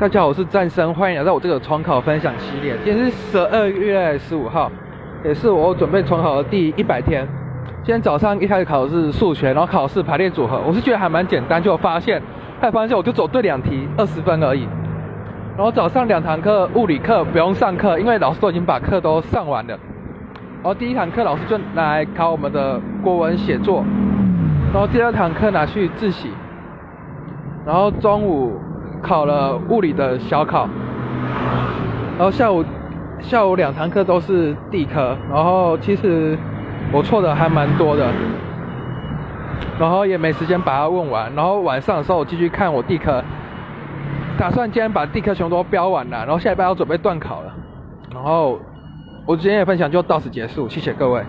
大家好，我是战生，欢迎来到我这个重考分享系列。今天是十二月十五号，也是我准备重考的第一百天。今天早上一开始考的是数学，然后考试排列组合，我是觉得还蛮简单，就发现，后发现我就走对两题，二十分而已。然后早上两堂课物理课不用上课，因为老师都已经把课都上完了。然后第一堂课老师就来考我们的国文写作，然后第二堂课拿去自习，然后中午。考了物理的小考，然后下午下午两堂课都是地科，然后其实我错的还蛮多的，然后也没时间把它问完，然后晚上的时候我继续看我地科，打算今天把地科全部都标完了，然后下礼拜要准备断考了，然后我今天的分享就到此结束，谢谢各位。